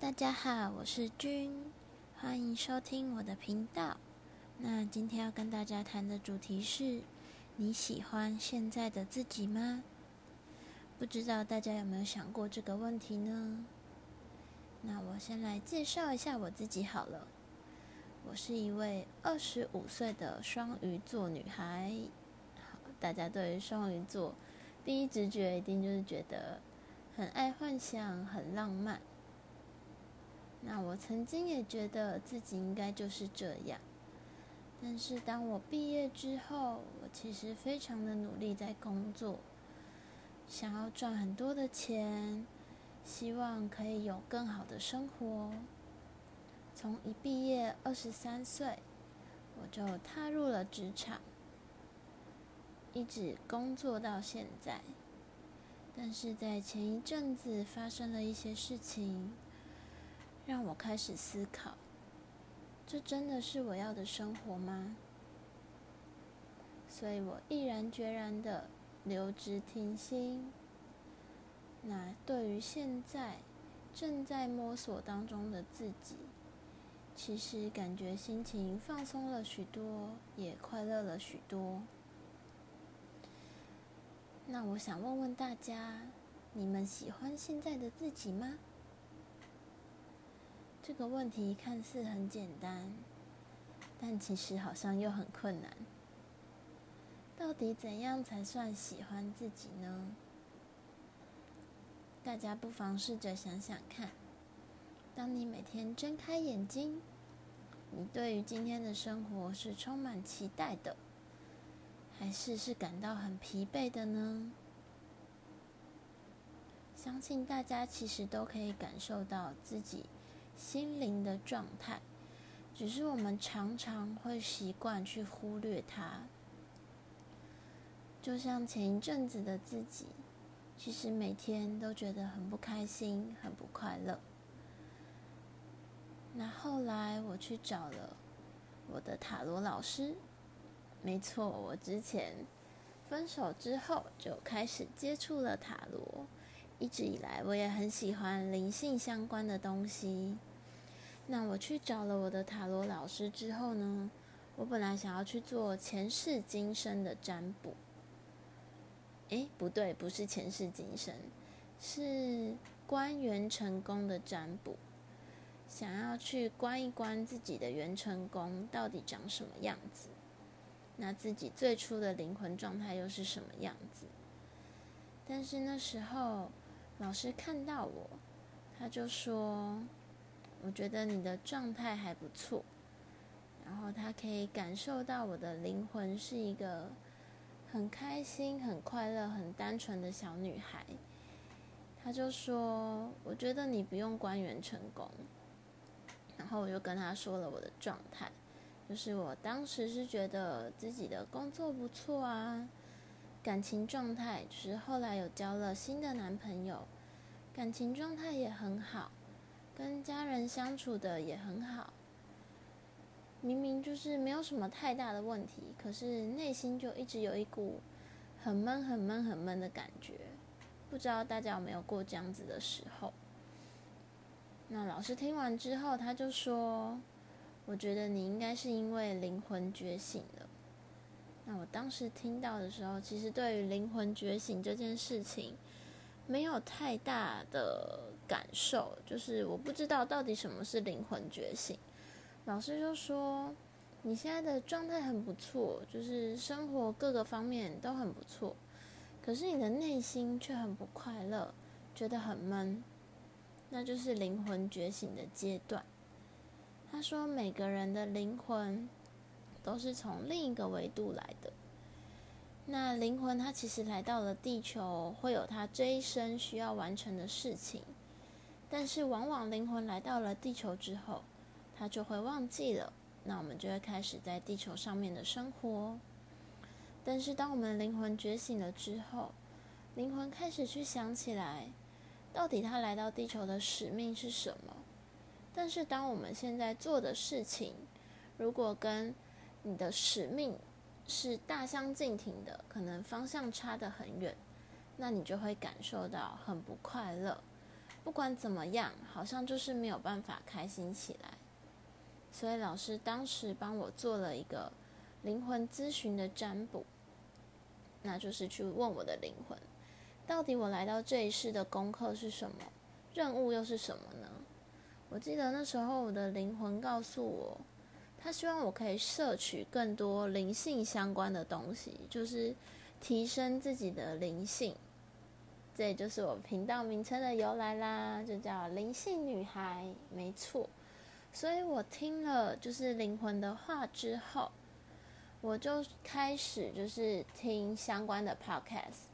大家好，我是君，欢迎收听我的频道。那今天要跟大家谈的主题是：你喜欢现在的自己吗？不知道大家有没有想过这个问题呢？那我先来介绍一下我自己好了。我是一位二十五岁的双鱼座女孩。好，大家对于双鱼座第一直觉一定就是觉得很爱幻想、很浪漫。那我曾经也觉得自己应该就是这样，但是当我毕业之后，我其实非常的努力在工作，想要赚很多的钱，希望可以有更好的生活。从一毕业二十三岁，我就踏入了职场，一直工作到现在。但是在前一阵子发生了一些事情。让我开始思考：这真的是我要的生活吗？所以我毅然决然的留职停薪。那对于现在正在摸索当中的自己，其实感觉心情放松了许多，也快乐了许多。那我想问问大家：你们喜欢现在的自己吗？这个问题看似很简单，但其实好像又很困难。到底怎样才算喜欢自己呢？大家不妨试着想想看：当你每天睁开眼睛，你对于今天的生活是充满期待的，还是是感到很疲惫的呢？相信大家其实都可以感受到自己。心灵的状态，只是我们常常会习惯去忽略它。就像前一阵子的自己，其实每天都觉得很不开心、很不快乐。那后来我去找了我的塔罗老师，没错，我之前分手之后就开始接触了塔罗。一直以来，我也很喜欢灵性相关的东西。那我去找了我的塔罗老师之后呢，我本来想要去做前世今生的占卜。诶，不对，不是前世今生，是关元成功的占卜。想要去观一观自己的元成功到底长什么样子，那自己最初的灵魂状态又是什么样子？但是那时候。老师看到我，他就说：“我觉得你的状态还不错，然后他可以感受到我的灵魂是一个很开心、很快乐、很单纯的小女孩。”他就说：“我觉得你不用官员成功。”然后我就跟他说了我的状态，就是我当时是觉得自己的工作不错啊。感情状态就是后来有交了新的男朋友，感情状态也很好，跟家人相处的也很好。明明就是没有什么太大的问题，可是内心就一直有一股很闷、很闷、很闷的感觉。不知道大家有没有过这样子的时候？那老师听完之后，他就说：“我觉得你应该是因为灵魂觉醒了。”那我当时听到的时候，其实对于灵魂觉醒这件事情，没有太大的感受，就是我不知道到底什么是灵魂觉醒。老师就说，你现在的状态很不错，就是生活各个方面都很不错，可是你的内心却很不快乐，觉得很闷，那就是灵魂觉醒的阶段。他说，每个人的灵魂。都是从另一个维度来的。那灵魂它其实来到了地球，会有它这一生需要完成的事情。但是往往灵魂来到了地球之后，它就会忘记了。那我们就会开始在地球上面的生活。但是当我们灵魂觉醒了之后，灵魂开始去想起来，到底它来到地球的使命是什么？但是当我们现在做的事情，如果跟你的使命是大相径庭的，可能方向差得很远，那你就会感受到很不快乐，不管怎么样，好像就是没有办法开心起来。所以老师当时帮我做了一个灵魂咨询的占卜，那就是去问我的灵魂，到底我来到这一世的功课是什么，任务又是什么呢？我记得那时候我的灵魂告诉我，他希望我可以摄取更多灵性相关的东西，就是提升自己的灵性。这也就是我频道名称的由来啦，就叫灵性女孩，没错。所以我听了就是灵魂的话之后，我就开始就是听相关的 podcast。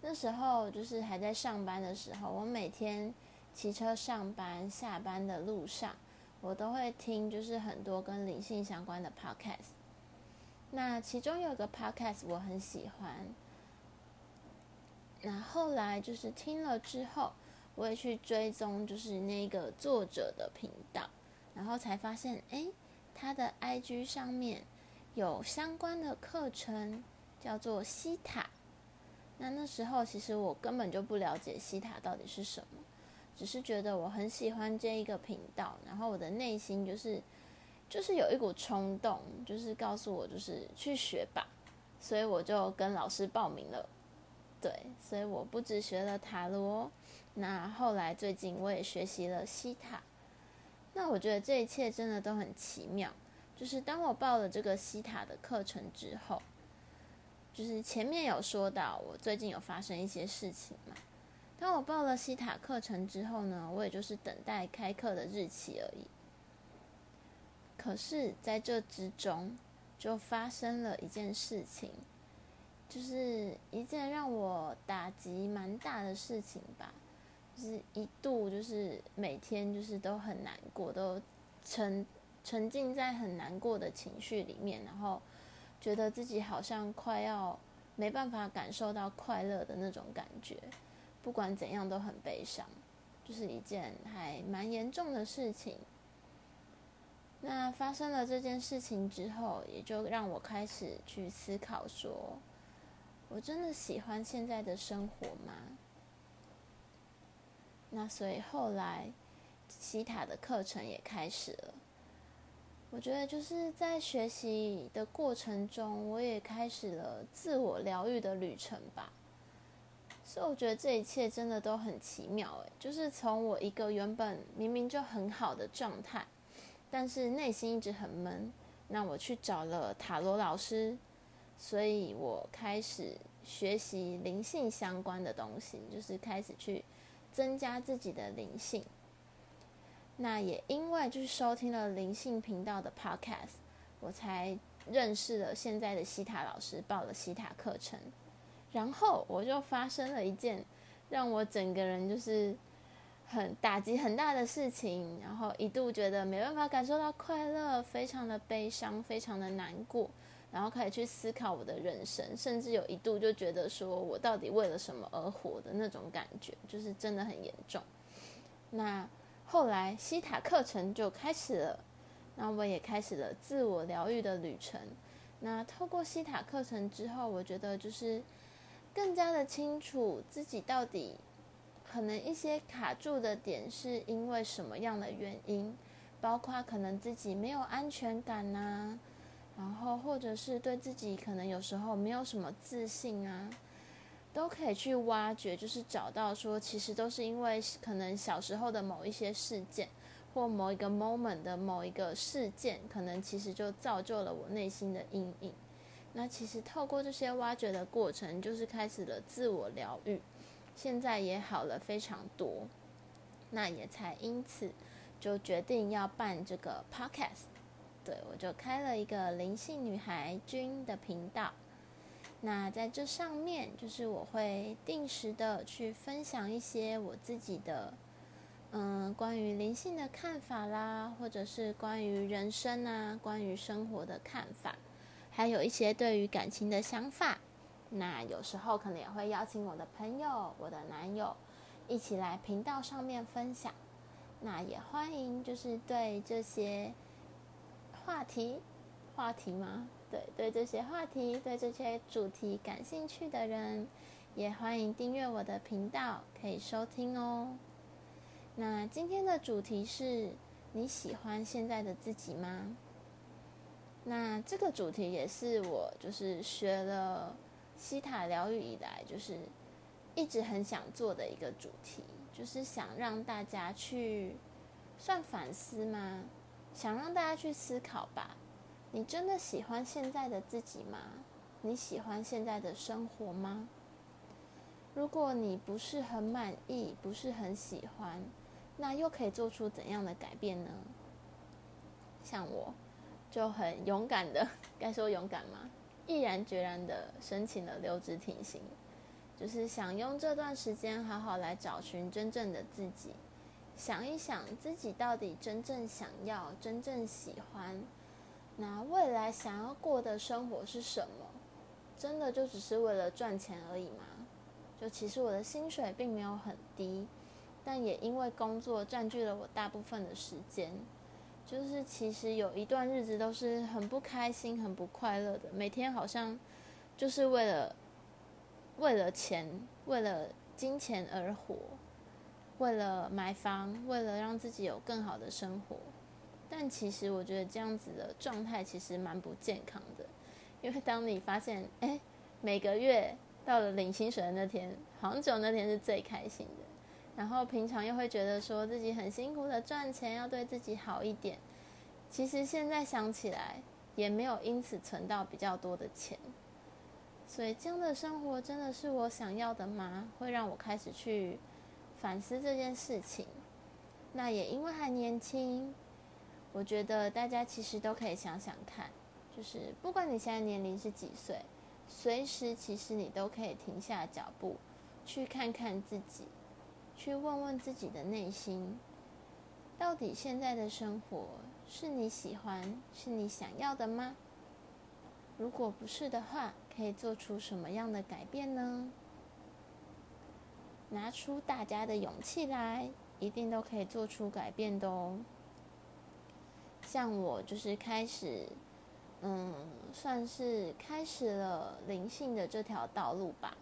那时候就是还在上班的时候，我每天骑车上班、下班的路上，我都会听就是很多跟灵性相关的 podcast。那其中有个 podcast 我很喜欢。那后来就是听了之后，我也去追踪就是那个作者的频道。然后才发现，哎，他的 IG 上面有相关的课程，叫做西塔。那那时候其实我根本就不了解西塔到底是什么，只是觉得我很喜欢这一个频道，然后我的内心就是就是有一股冲动，就是告诉我就是去学吧，所以我就跟老师报名了。对，所以我不只学了塔罗，那后来最近我也学习了西塔。那我觉得这一切真的都很奇妙。就是当我报了这个西塔的课程之后，就是前面有说到我最近有发生一些事情嘛。当我报了西塔课程之后呢，我也就是等待开课的日期而已。可是在这之中，就发生了一件事情，就是一件让我打击蛮大的事情吧。就是一度，就是每天就是都很难过，都沉沉浸在很难过的情绪里面，然后觉得自己好像快要没办法感受到快乐的那种感觉，不管怎样都很悲伤，就是一件还蛮严重的事情。那发生了这件事情之后，也就让我开始去思考：说我真的喜欢现在的生活吗？那所以后来，西塔的课程也开始了。我觉得就是在学习的过程中，我也开始了自我疗愈的旅程吧。所以我觉得这一切真的都很奇妙诶，就是从我一个原本明明就很好的状态，但是内心一直很闷，那我去找了塔罗老师，所以我开始学习灵性相关的东西，就是开始去。增加自己的灵性，那也因为就是收听了灵性频道的 podcast，我才认识了现在的西塔老师，报了西塔课程，然后我就发生了一件让我整个人就是很打击很大的事情，然后一度觉得没办法感受到快乐，非常的悲伤，非常的难过。然后开始去思考我的人生，甚至有一度就觉得说我到底为了什么而活的那种感觉，就是真的很严重。那后来西塔课程就开始了，那我也开始了自我疗愈的旅程。那透过西塔课程之后，我觉得就是更加的清楚自己到底可能一些卡住的点是因为什么样的原因，包括可能自己没有安全感呐。然后，或者是对自己可能有时候没有什么自信啊，都可以去挖掘，就是找到说，其实都是因为可能小时候的某一些事件，或某一个 moment 的某一个事件，可能其实就造就了我内心的阴影。那其实透过这些挖掘的过程，就是开始了自我疗愈，现在也好了非常多。那也才因此就决定要办这个 podcast。对，我就开了一个灵性女孩君的频道。那在这上面，就是我会定时的去分享一些我自己的，嗯，关于灵性的看法啦，或者是关于人生啊，关于生活的看法，还有一些对于感情的想法。那有时候可能也会邀请我的朋友、我的男友一起来频道上面分享。那也欢迎，就是对这些。话题，话题吗？对，对这些话题，对这些主题感兴趣的人，也欢迎订阅我的频道，可以收听哦。那今天的主题是你喜欢现在的自己吗？那这个主题也是我就是学了西塔疗愈以来，就是一直很想做的一个主题，就是想让大家去算反思吗？想让大家去思考吧。你真的喜欢现在的自己吗？你喜欢现在的生活吗？如果你不是很满意，不是很喜欢，那又可以做出怎样的改变呢？像我。就很勇敢的，该说勇敢吗？毅然决然的申请了留职停薪，就是想用这段时间好好来找寻真正的自己，想一想自己到底真正想要、真正喜欢，那未来想要过的生活是什么？真的就只是为了赚钱而已吗？就其实我的薪水并没有很低，但也因为工作占据了我大部分的时间。就是其实有一段日子都是很不开心、很不快乐的，每天好像就是为了为了钱、为了金钱而活，为了买房、为了让自己有更好的生活。但其实我觉得这样子的状态其实蛮不健康的，因为当你发现，哎，每个月到了领薪水的那天，好像只有那天是最开心的。然后平常又会觉得说自己很辛苦的赚钱，要对自己好一点。其实现在想起来，也没有因此存到比较多的钱。所以这样的生活真的是我想要的吗？会让我开始去反思这件事情。那也因为还年轻，我觉得大家其实都可以想想看，就是不管你现在年龄是几岁，随时其实你都可以停下脚步，去看看自己。去问问自己的内心，到底现在的生活是你喜欢、是你想要的吗？如果不是的话，可以做出什么样的改变呢？拿出大家的勇气来，一定都可以做出改变的哦。像我就是开始，嗯，算是开始了灵性的这条道路吧。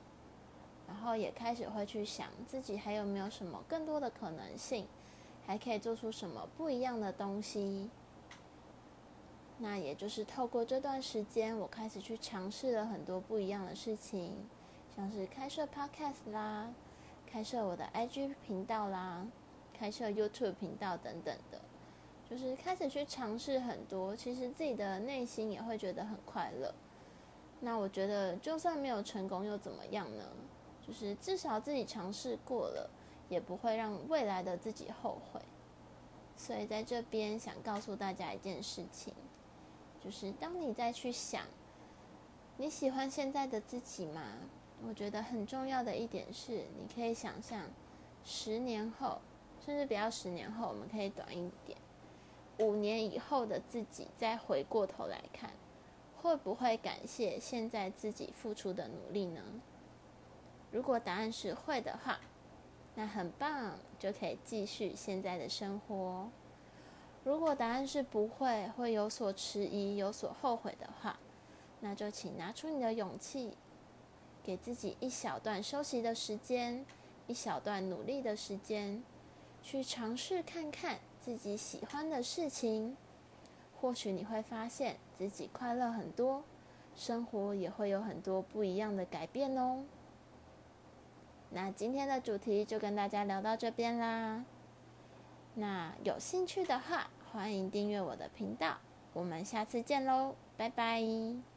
然后也开始会去想自己还有没有什么更多的可能性，还可以做出什么不一样的东西。那也就是透过这段时间，我开始去尝试了很多不一样的事情，像是开设 Podcast 啦，开设我的 IG 频道啦，开设 YouTube 频道等等的，就是开始去尝试很多，其实自己的内心也会觉得很快乐。那我觉得，就算没有成功又怎么样呢？就是至少自己尝试过了，也不会让未来的自己后悔。所以在这边想告诉大家一件事情，就是当你再去想你喜欢现在的自己吗？我觉得很重要的一点是，你可以想象十年后，甚至不要十年后，我们可以短一点，五年以后的自己再回过头来看，会不会感谢现在自己付出的努力呢？如果答案是会的话，那很棒，就可以继续现在的生活。如果答案是不会，会有所迟疑、有所后悔的话，那就请拿出你的勇气，给自己一小段休息的时间，一小段努力的时间，去尝试看看自己喜欢的事情。或许你会发现自己快乐很多，生活也会有很多不一样的改变哦。那今天的主题就跟大家聊到这边啦。那有兴趣的话，欢迎订阅我的频道。我们下次见喽，拜拜。